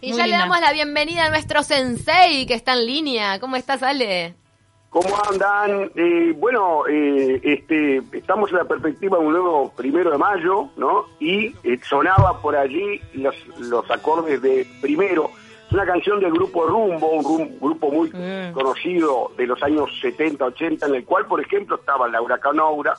Y ya le damos la bienvenida a nuestro sensei que está en línea. ¿Cómo estás, Ale? ¿Cómo andan? Eh, bueno, eh, este, estamos en la perspectiva de un nuevo primero de mayo, ¿no? Y eh, sonaba por allí los, los acordes de primero. Es una canción del grupo Rumbo, un grupo muy mm. conocido de los años 70, 80, en el cual, por ejemplo, estaba Laura Canoura,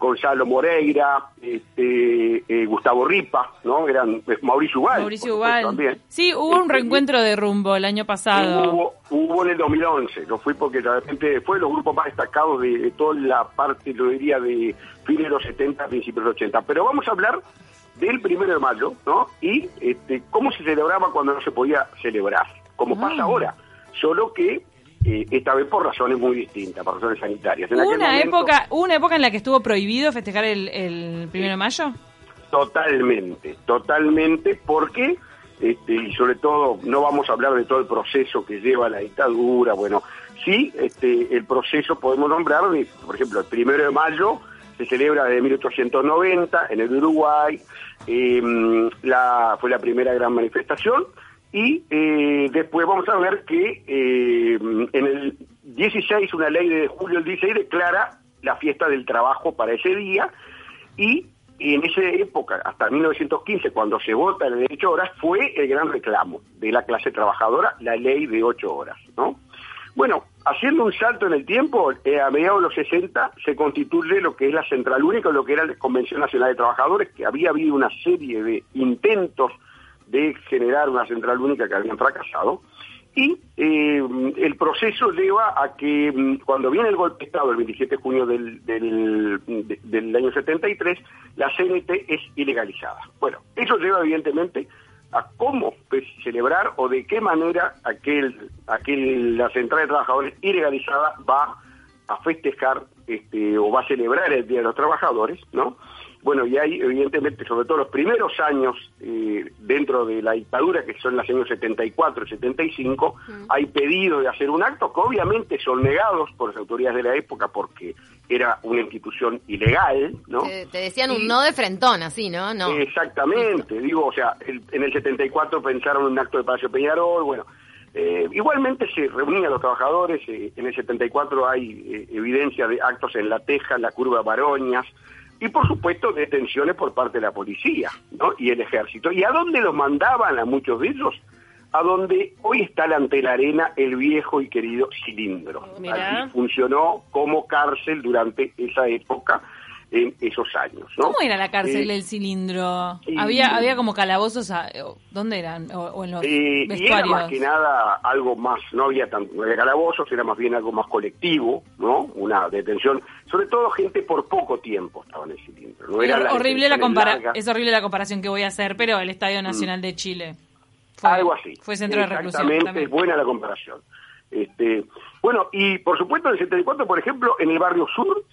Gonzalo Moreira, este, eh, Gustavo Ripa, ¿no? Eran Mauricio Ubal. Mauricio Ubal. También. Sí, hubo un este, reencuentro de rumbo el año pasado. Hubo, hubo en el 2011, no fui porque de repente fue los grupos más destacados de, toda la parte, lo diría, de fines de los 70, principios de los 80. Pero vamos a hablar del primero de mayo, ¿no? Y este, cómo se celebraba cuando no se podía celebrar, como pasa ah. ahora. Solo que eh, esta vez por razones muy distintas, por razones sanitarias. En una época, una época en la que estuvo prohibido festejar el, el primero de mayo? Totalmente, totalmente, porque este, y sobre todo no vamos a hablar de todo el proceso que lleva la dictadura, bueno, sí, este, el proceso podemos nombrar, por ejemplo, el primero de mayo se celebra desde 1890 en el Uruguay, em, la, fue la primera gran manifestación, y eh, después vamos a ver que eh, en el 16, una ley de julio del 16 declara la fiesta del trabajo para ese día y en esa época, hasta 1915, cuando se vota el derecho a horas, fue el gran reclamo de la clase trabajadora, la ley de ocho horas, ¿no? Bueno, haciendo un salto en el tiempo, eh, a mediados de los 60 se constituye lo que es la Central Única, lo que era la Convención Nacional de Trabajadores, que había habido una serie de intentos de generar una central única que habían fracasado. Y eh, el proceso lleva a que mm, cuando viene el golpe de Estado el 27 de junio del, del, año 73, la CNT es ilegalizada. Bueno, eso lleva evidentemente a cómo pues, celebrar o de qué manera aquel, aquel, la central de trabajadores ilegalizada va a festejar este, o va a celebrar el Día de los Trabajadores, ¿no? Bueno, y hay evidentemente, sobre todo los primeros años eh, dentro de la dictadura, que son los años 74 y 75, hay pedido de hacer un acto que obviamente son negados por las autoridades de la época porque era una institución ilegal, ¿no? Te, decían un no de frentón, así, ¿no? no. Exactamente, digo, o sea, en el 74 pensaron un acto de Palacio Peñarol, bueno, eh, igualmente se reunían los trabajadores, eh, en el 74 hay evidencia de actos en La Teja, la Curva Baroñas, y por supuesto detenciones por parte de la policía ¿no? y el ejército. ¿Y a dónde los mandaban a muchos de ellos? A donde hoy está ante la arena el viejo y querido cilindro. Allí funcionó como cárcel durante esa época en esos años. ¿no? ¿Cómo era la cárcel del cilindro? había había como calabozos, ¿dónde eran? O, en los eh, era más que nada algo más, no había tanto no calabozos, era más bien algo más colectivo, ¿no? Una detención, sobre todo gente por poco tiempo estaba en el cilindro. No era horrible la compara es horrible la comparación que voy a hacer, pero el Estadio Nacional mm. de Chile. algo así. Fue centro de reclusión. Exactamente, es buena la comparación. Este, bueno, y por supuesto en el 74, por ejemplo, en el barrio sur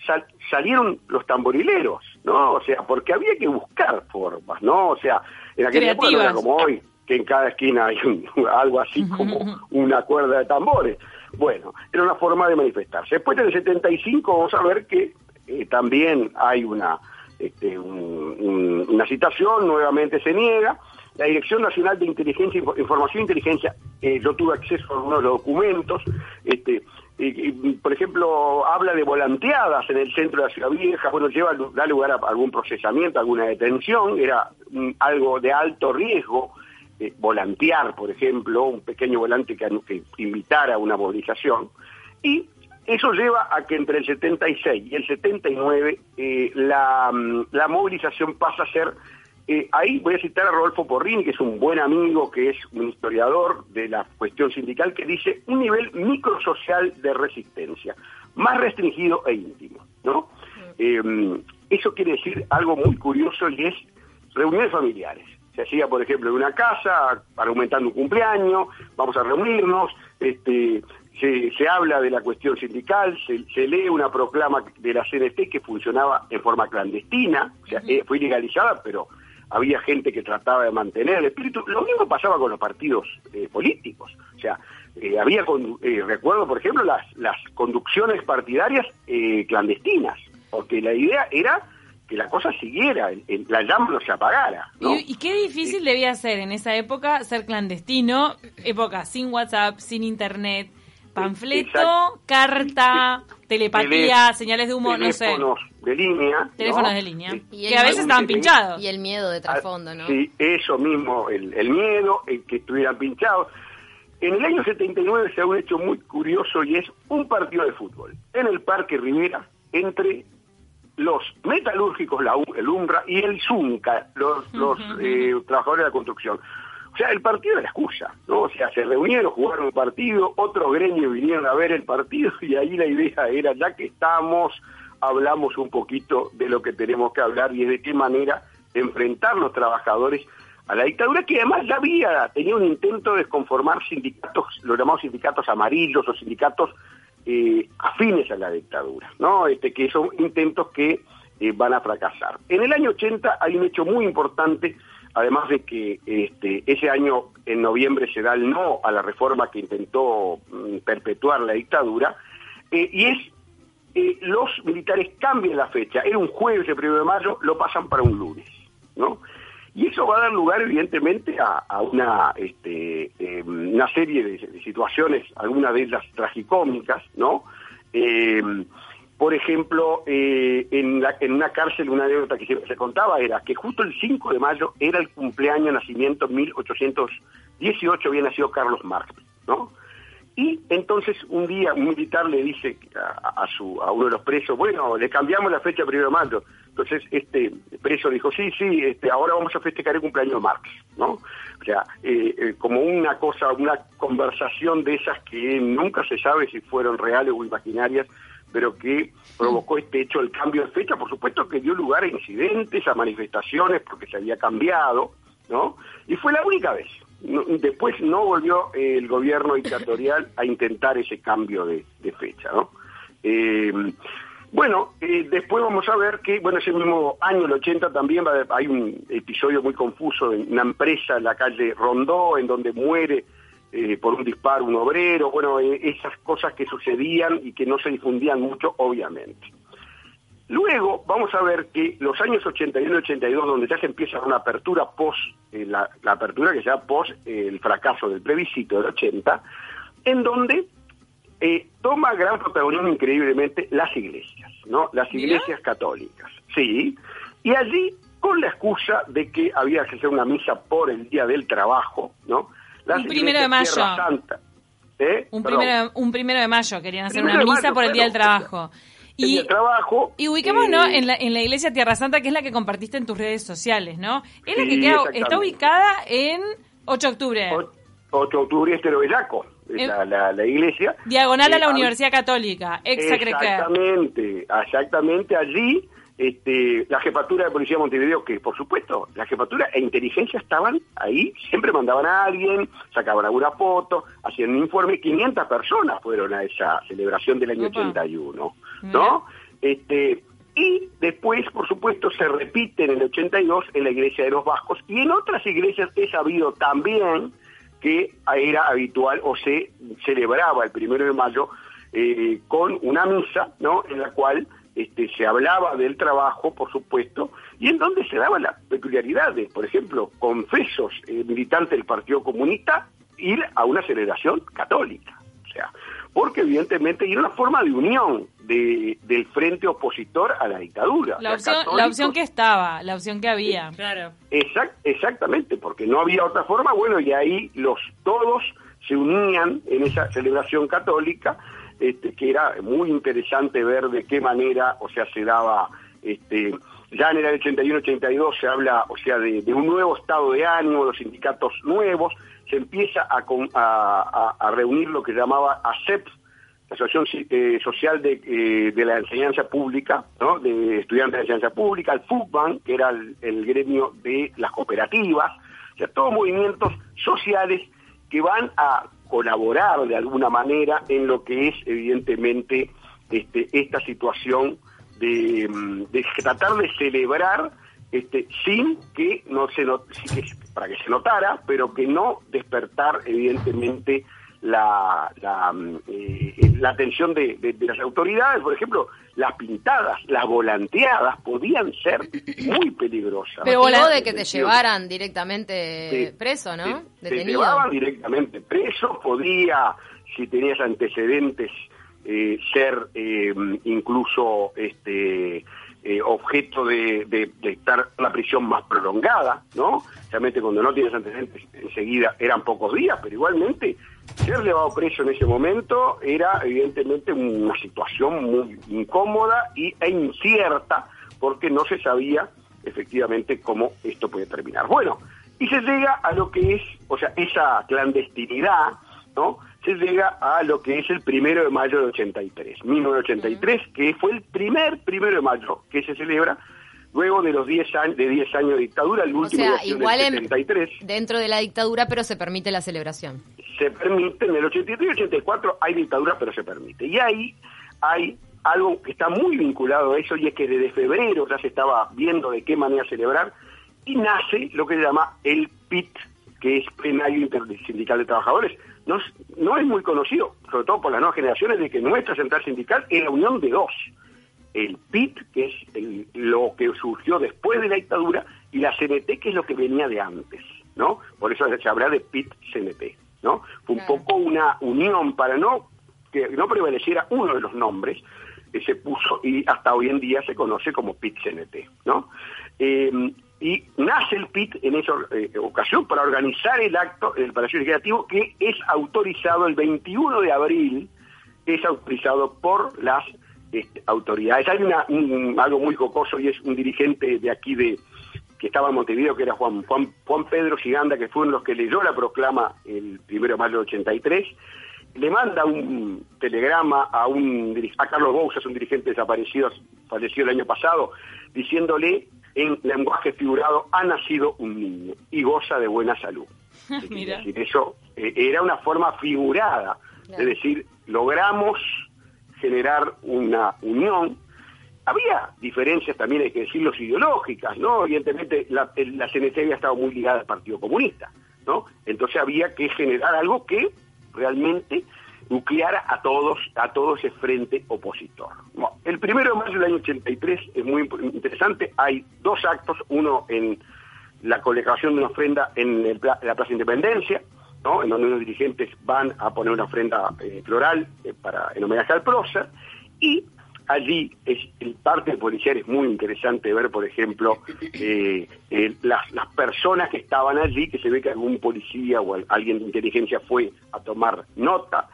salieron los tamborileros, ¿no? O sea, porque había que buscar formas, ¿no? O sea, en aquella época no era como hoy, que en cada esquina hay algo así como una cuerda de tambores. Bueno, era una forma de manifestarse. Después del 75 vamos a ver que eh, también hay una, este, una citación, nuevamente se niega, la Dirección Nacional de Inteligencia, Información e Inteligencia, eh, yo tuve acceso a algunos documentos, este, por ejemplo, habla de volanteadas en el centro de la Ciudad Vieja, bueno, lleva, da lugar a algún procesamiento, alguna detención, era mm, algo de alto riesgo, eh, volantear, por ejemplo, un pequeño volante que, que invitara a una movilización, y eso lleva a que entre el 76 y el 79 eh, la, mm, la movilización pasa a ser eh, ahí voy a citar a Rodolfo Porrini, que es un buen amigo, que es un historiador de la cuestión sindical, que dice un nivel microsocial de resistencia, más restringido e íntimo. ¿no? Em, eso quiere decir algo muy curioso y es reuniones familiares. Se hacía, por ejemplo, en una casa, para aumentar un cumpleaños, vamos a reunirnos, este, se, habla de la cuestión sindical, se, lee una proclama de la CNT que funcionaba en forma clandestina, o sea, eh, fue ilegalizada, pero había gente que trataba de mantener el espíritu. Lo mismo pasaba con los partidos eh, políticos. O sea, eh, había, eh, recuerdo, por ejemplo, las, las conducciones partidarias clandestinas, porque la idea era que la cosa siguiera, la llama no se apagara. ¿Y, qué difícil debía ser en esa época ser clandestino, época sin WhatsApp, sin internet, panfleto, carta, telepatía, señales de humo, no sé. Teléfonos de línea. Teléfonos de línea. que a veces estaban pinchados. Y el miedo de trasfondo, ¿no? Sí, eso mismo, el, el miedo, el que estuvieran pinchados. En el año 79 se ha un hecho muy curioso y es un partido de fútbol en el Parque Rivera entre los metalúrgicos, la, el UMRA y el ZUNCA, los, los eh, trabajadores de la construcción. O sea, el partido era excusa, ¿no? O sea, se reunieron, jugaron un partido, otros gremios vinieron a ver el partido y ahí la idea era, ya que estamos, hablamos un poquito de lo que tenemos que hablar y de qué manera enfrentar los trabajadores a la dictadura, que además ya había tenido un intento de desconformar sindicatos, los llamados sindicatos amarillos o sindicatos eh, afines a la dictadura, ¿no? Este, que son intentos que eh, van a fracasar. En el año 80 hay un hecho muy importante, además de que este, ese año, en noviembre, se da el no a la reforma que intentó mm, perpetuar la dictadura, eh, y es los militares cambian la fecha, era un jueves el primero de mayo, lo pasan para un lunes, ¿no? Y eso va a dar lugar, evidentemente, a, una, este, em, una serie de, situaciones, algunas de ellas tragicómicas, ¿no? Por ejemplo, eh, en, la, en una cárcel, una anécdota que se contaba era que justo el 5 de mayo era el cumpleaños nacimiento, 1818 había nacido Carlos Marx, ¿no? Y entonces un día un militar le dice a, su, a uno de los presos, bueno, le cambiamos la fecha primero de mayo. Entonces este preso dijo, sí, sí, este, ahora vamos a festejar el cumpleaños de Marx, ¿no? O sea, eh, eh, como una cosa, una conversación de esas que nunca se sabe si fueron reales o imaginarias, pero que provocó este hecho, el cambio de fecha, por supuesto que dio lugar a incidentes, a manifestaciones, porque se había cambiado, ¿no? Y fue la única vez después no volvió el gobierno dictatorial a intentar ese cambio de, fecha, ¿no? Eh, bueno, eh, después vamos a ver que, bueno, ese mismo año, el 80, también hay un episodio muy confuso en una empresa en la calle Rondó, en donde muere eh, por un disparo un obrero, bueno, esas cosas que sucedían y que no se difundían mucho, obviamente. Luego vamos a ver que los años 81 y 82, donde ya se empieza una apertura post, eh, la, apertura que se da post eh, el fracaso del plebiscito del 80, en donde eh, toma gran protagonismo increíblemente las iglesias, ¿no? Las iglesias católicas, sí. Y allí, con la excusa de que había que hacer una misa por el Día del Trabajo, ¿no? Un primero de mayo. un, primero, un primero de mayo querían hacer una misa por el Día del Trabajo. Y, el trabajo. Y ubiquémonos eh, en, la, en la iglesia Tierra Santa, que es la que compartiste en tus redes sociales, ¿no? Es la que queda, está ubicada en 8 de octubre. 8 de octubre, Estero Bellaco, la, la, la, iglesia. Diagonal a la eh, Universidad Católica, Exactamente, exactamente allí este, la jefatura de policía de Montevideo, que por supuesto, la jefatura e inteligencia estaban ahí, siempre mandaban a alguien, sacaban alguna foto, hacían un informe, 500 personas fueron a esa celebración del año 81, ¿no? Este, y después, por supuesto, se repite en el 82 en la iglesia de los Vascos y en otras iglesias he sabido también que era habitual o se celebraba el primero de mayo eh, con una misa, ¿no? En la cual este, se hablaba del trabajo, por supuesto, y en donde se daban las peculiaridades, por ejemplo, confesos eh, militantes del Partido Comunista ir a una celebración católica, o sea, porque evidentemente era una forma de unión de, del frente opositor a la dictadura. La opción, la opción que estaba, la opción que había, claro. exactamente, porque no había otra forma, bueno, y ahí los todos se unían en esa celebración católica, este, que era muy interesante ver de qué manera, o sea, se daba, este, ya en el 81-82 se habla, o sea, de, un nuevo estado de ánimo, los sindicatos nuevos, se empieza a, a, reunir lo que llamaba ASEP, la Asociación eh, Social de, eh, de, la Enseñanza Pública, de estudiantes de enseñanza pública, el FUCBAN, que era el, el gremio de las cooperativas, o sea, todos movimientos sociales que van a colaborar de alguna manera en lo que es evidentemente este, esta situación de, mm, tratar de celebrar este, sin que no se not, para que se notara, pero que no despertar evidentemente la, la, mm, eh, la atención de, de, las autoridades. Por ejemplo, las pintadas, las volanteadas podían ser muy peligrosas. Pero voló de que te llevaran directamente preso, ¿no? Te, te, llevaban directamente preso, podía, si tenías antecedentes, eh, ser eh, incluso este eh, objeto de, de, estar en una prisión más prolongada, ¿no? Realmente cuando no tienes antecedentes enseguida eran pocos días, pero igualmente ser llevado preso en ese momento era evidentemente una situación muy incómoda y, e incierta porque no se sabía efectivamente cómo esto puede terminar. Bueno, y se llega a lo que es, o sea, esa clandestinidad, ¿no? Se llega a lo que es el primero de mayo de 83, 1983, que fue el primer primero de mayo que se celebra luego de los 10 años de 10 años de dictadura, el último o sea, igual 73. dentro de la dictadura, pero se permite la celebración. Se permite, en el 83 y 84 hay dictadura, pero se permite. Y ahí hay algo que está muy vinculado a eso, y es que desde febrero ya se estaba viendo de qué manera celebrar, y nace lo que se llama el PIT, que es Plenario Intersindical de Trabajadores. No, no es muy conocido, sobre todo por las nuevas generaciones, de que nuestra central sindical es la unión de dos el PIT, que es lo que surgió después de la dictadura, y la CNT, que es lo que venía de antes, ¿no? Por eso se habla de PIT-CNT, ¿no? Fue un poco una unión para no que no prevaleciera uno de los nombres, que se puso y hasta hoy en día se conoce como PIT-CNT, ¿no? Eh, y nace el PIT en esa eh, ocasión para organizar el acto del Palacio Legislativo que es autorizado el 21 de abril, es autorizado por las este, autoridades. Hay una, algo muy cocoso y es un dirigente de aquí de que estaba en Montevideo, que era Juan, Juan, Juan Pedro Giganda, que fue uno de los que leyó la proclama el primero de mayo del 83, le manda un telegrama a un a Carlos Bouzas, un dirigente desaparecido, fallecido el año pasado, diciéndole en lenguaje figurado, ha nacido un niño y goza de buena salud. Mira. eso eh, era una forma figurada, es decir, logramos generar una unión. Había diferencias también, hay que decirlo, ideológicas, ¿no? Evidentemente la, la CNT había estado muy ligada al Partido Comunista, ¿no? Entonces había que generar algo que realmente nucleara a todos, a todo ese frente opositor. el primero de mayo del año 83 es muy interesante, hay dos actos, uno en la colocación de una ofrenda en, el, la Plaza Independencia, en donde unos dirigentes van a poner una ofrenda eh, floral eh, para en homenaje al prócer, y allí es el parte policial es muy interesante ver, por ejemplo, eh, las, las personas que estaban allí, que se ve que algún policía o alguien de inteligencia fue a tomar nota,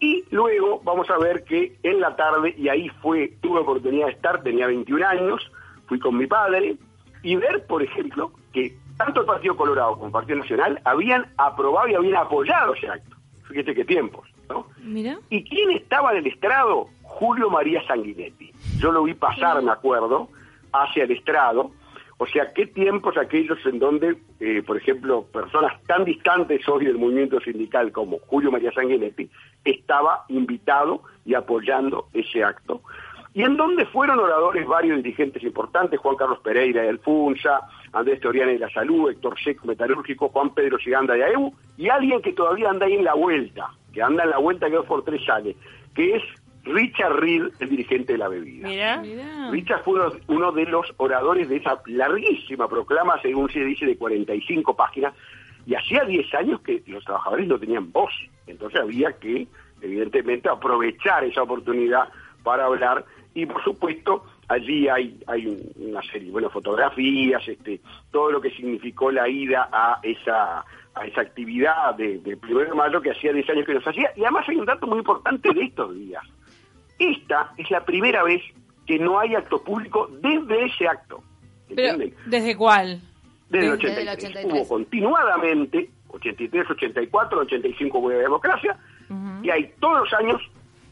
y luego vamos a ver que en la tarde, y ahí fue, tuve oportunidad de estar, tenía 21 años, fui con mi padre, y ver, por ejemplo, que tanto el Partido Colorado como el Partido Nacional habían aprobado y habían apoyado ese acto. Fíjate qué tiempos, ¿no? Mira. ¿Y quién estaba en el estrado? Julio María Sanguinetti. Yo lo vi pasar, me acuerdo, hacia el estrado. O sea, qué tiempos aquellos en donde, eh, por ejemplo, personas tan distantes hoy del movimiento sindical como Julio María Sanguinetti estaba invitado y apoyando ese acto. Y en donde fueron oradores varios dirigentes importantes, Juan Carlos Pereira de Alfunza, Andrés Toriani de la Salud, Héctor Seco Metalúrgico, Juan Pedro Giganda de AEU, y alguien que todavía anda ahí en la vuelta, que anda en la vuelta que dos por tres sale, que es Richard Reed, el dirigente de la bebida. Richard fue uno, de los oradores de esa larguísima proclama, según se dice, de 45 páginas, y hacía 10 años que los trabajadores no tenían voz, entonces había que, evidentemente, aprovechar esa oportunidad para hablar y por supuesto allí hay, hay una serie, bueno, fotografías, este, todo lo que significó la ida a esa a esa actividad de, del primero de mayo que hacía 10 años que nos hacía, y además hay un dato muy importante de estos días. Esta es la primera vez que no hay acto público desde ese acto. ¿Entienden? ¿Desde cuál? Desde, el 83. Hubo continuadamente, 83, 84, 85 hubo de democracia, y hay todos los años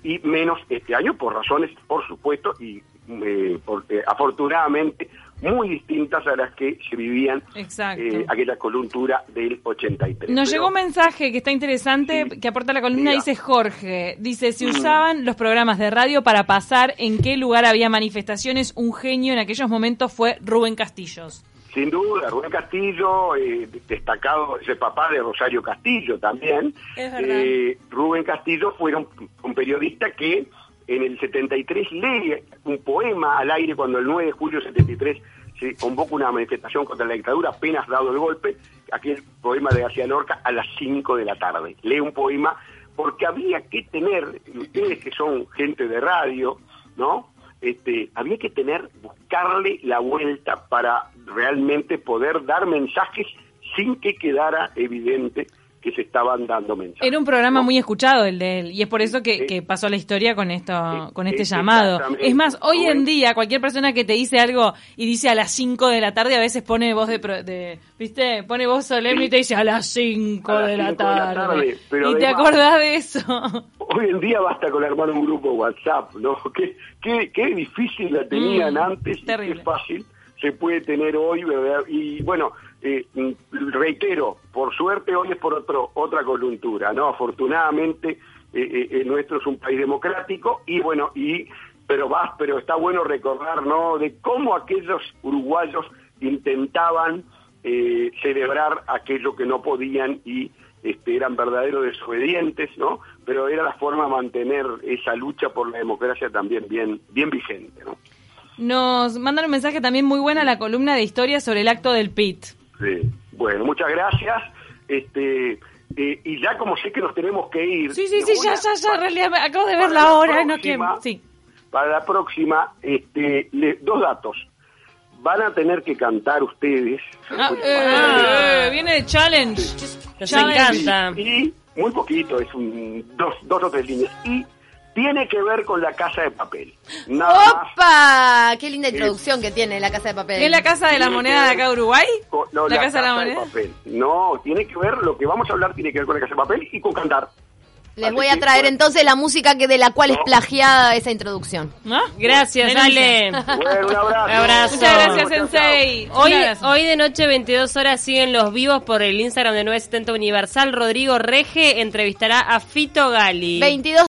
y menos este año por razones, por supuesto, y eh, eh, afortunadamente muy distintas a las que se vivían eh, aquella coyuntura del 83. Nos llegó un mensaje que está interesante, que aporta la columna, dice Jorge, dice, si mm. usaban los programas de radio para pasar en qué lugar había manifestaciones, un genio en aquellos momentos fue Rubén Castillos. Sin duda, Rubén Castillo, eh, destacado, es el papá de Rosario Castillo también. Es. Eh, Rubén Castillo fue un, un periodista que en el 73 lee un poema al aire cuando el 9 de julio del 73 se convoca una manifestación contra la dictadura, apenas dado el golpe, aquel poema de García Lorca a las 5 de la tarde. Lee un poema porque había que tener, ustedes que son gente de radio, ¿no? Este, había que tener, buscarle la vuelta para realmente poder dar mensajes sin que quedara evidente que se estaban dando mensajes. Era un programa ¿no? muy escuchado el de él y es por eso que, pasó a la historia con esto, con este llamado. Es más, hoy en día cualquier persona que te dice algo y dice a las 5 de la tarde a veces pone voz de, de ¿viste? Pone voz solemne y te dice a las 5 A las de, la cinco de la tarde. pero y te acordás de eso. Hoy en día basta con armar un grupo WhatsApp, ¿no? Qué, qué, qué difícil la tenían Mm, antes y terrible. qué fácil se puede tener hoy, ¿verdad? Y bueno, eh, mm, reitero, por suerte hoy es por otro, otra coyuntura, ¿no? Afortunadamente eh, eh, eh, nuestro es un país democrático y bueno, y pero va, pero está bueno recordar, ¿no? De cómo aquellos uruguayos intentaban eh, celebrar aquello que no podían y este, eran verdaderos desobedientes, ¿no? Pero era la forma de mantener esa lucha por la democracia también bien, bien vigente, ¿no? Nos mandan un mensaje también muy buena a la columna de historia sobre el acto del PIT. Sí. Bueno, muchas gracias. Este, eh, y ya como sé que nos tenemos que ir. Sí, sí, sí, ya, ya, ya, en realidad me- acabo de ver la hora, no quiero. próxima- Sí. Para la próxima, este, le- dos datos. Van a tener que cantar ustedes. Ah, Pues, eh, tener- eh, viene de challenge. Nos Challenge. encanta. Y muy poquito, es un, dos, dos o tres líneas. Y tiene que ver con la casa de papel. Nada más. ¡Opa! Qué linda introducción que tiene la casa de papel. ¿Es la casa de la moneda de acá de Uruguay? con- no, ¿La casa de la moneda? papel. No, tiene que ver, lo que vamos a hablar tiene que ver con la casa de papel y con cantar. Les voy a traer entonces la música que de la cual es plagiada esa introducción. ¿No? Gracias. Ale. Bueno, un abrazo. Un abrazo. Muchas gracias. Sensei. Hoy, hoy de noche, 22 horas, siguen los vivos por el Instagram de 970 Universal. Rodrigo Rege entrevistará a Fito Gali. 22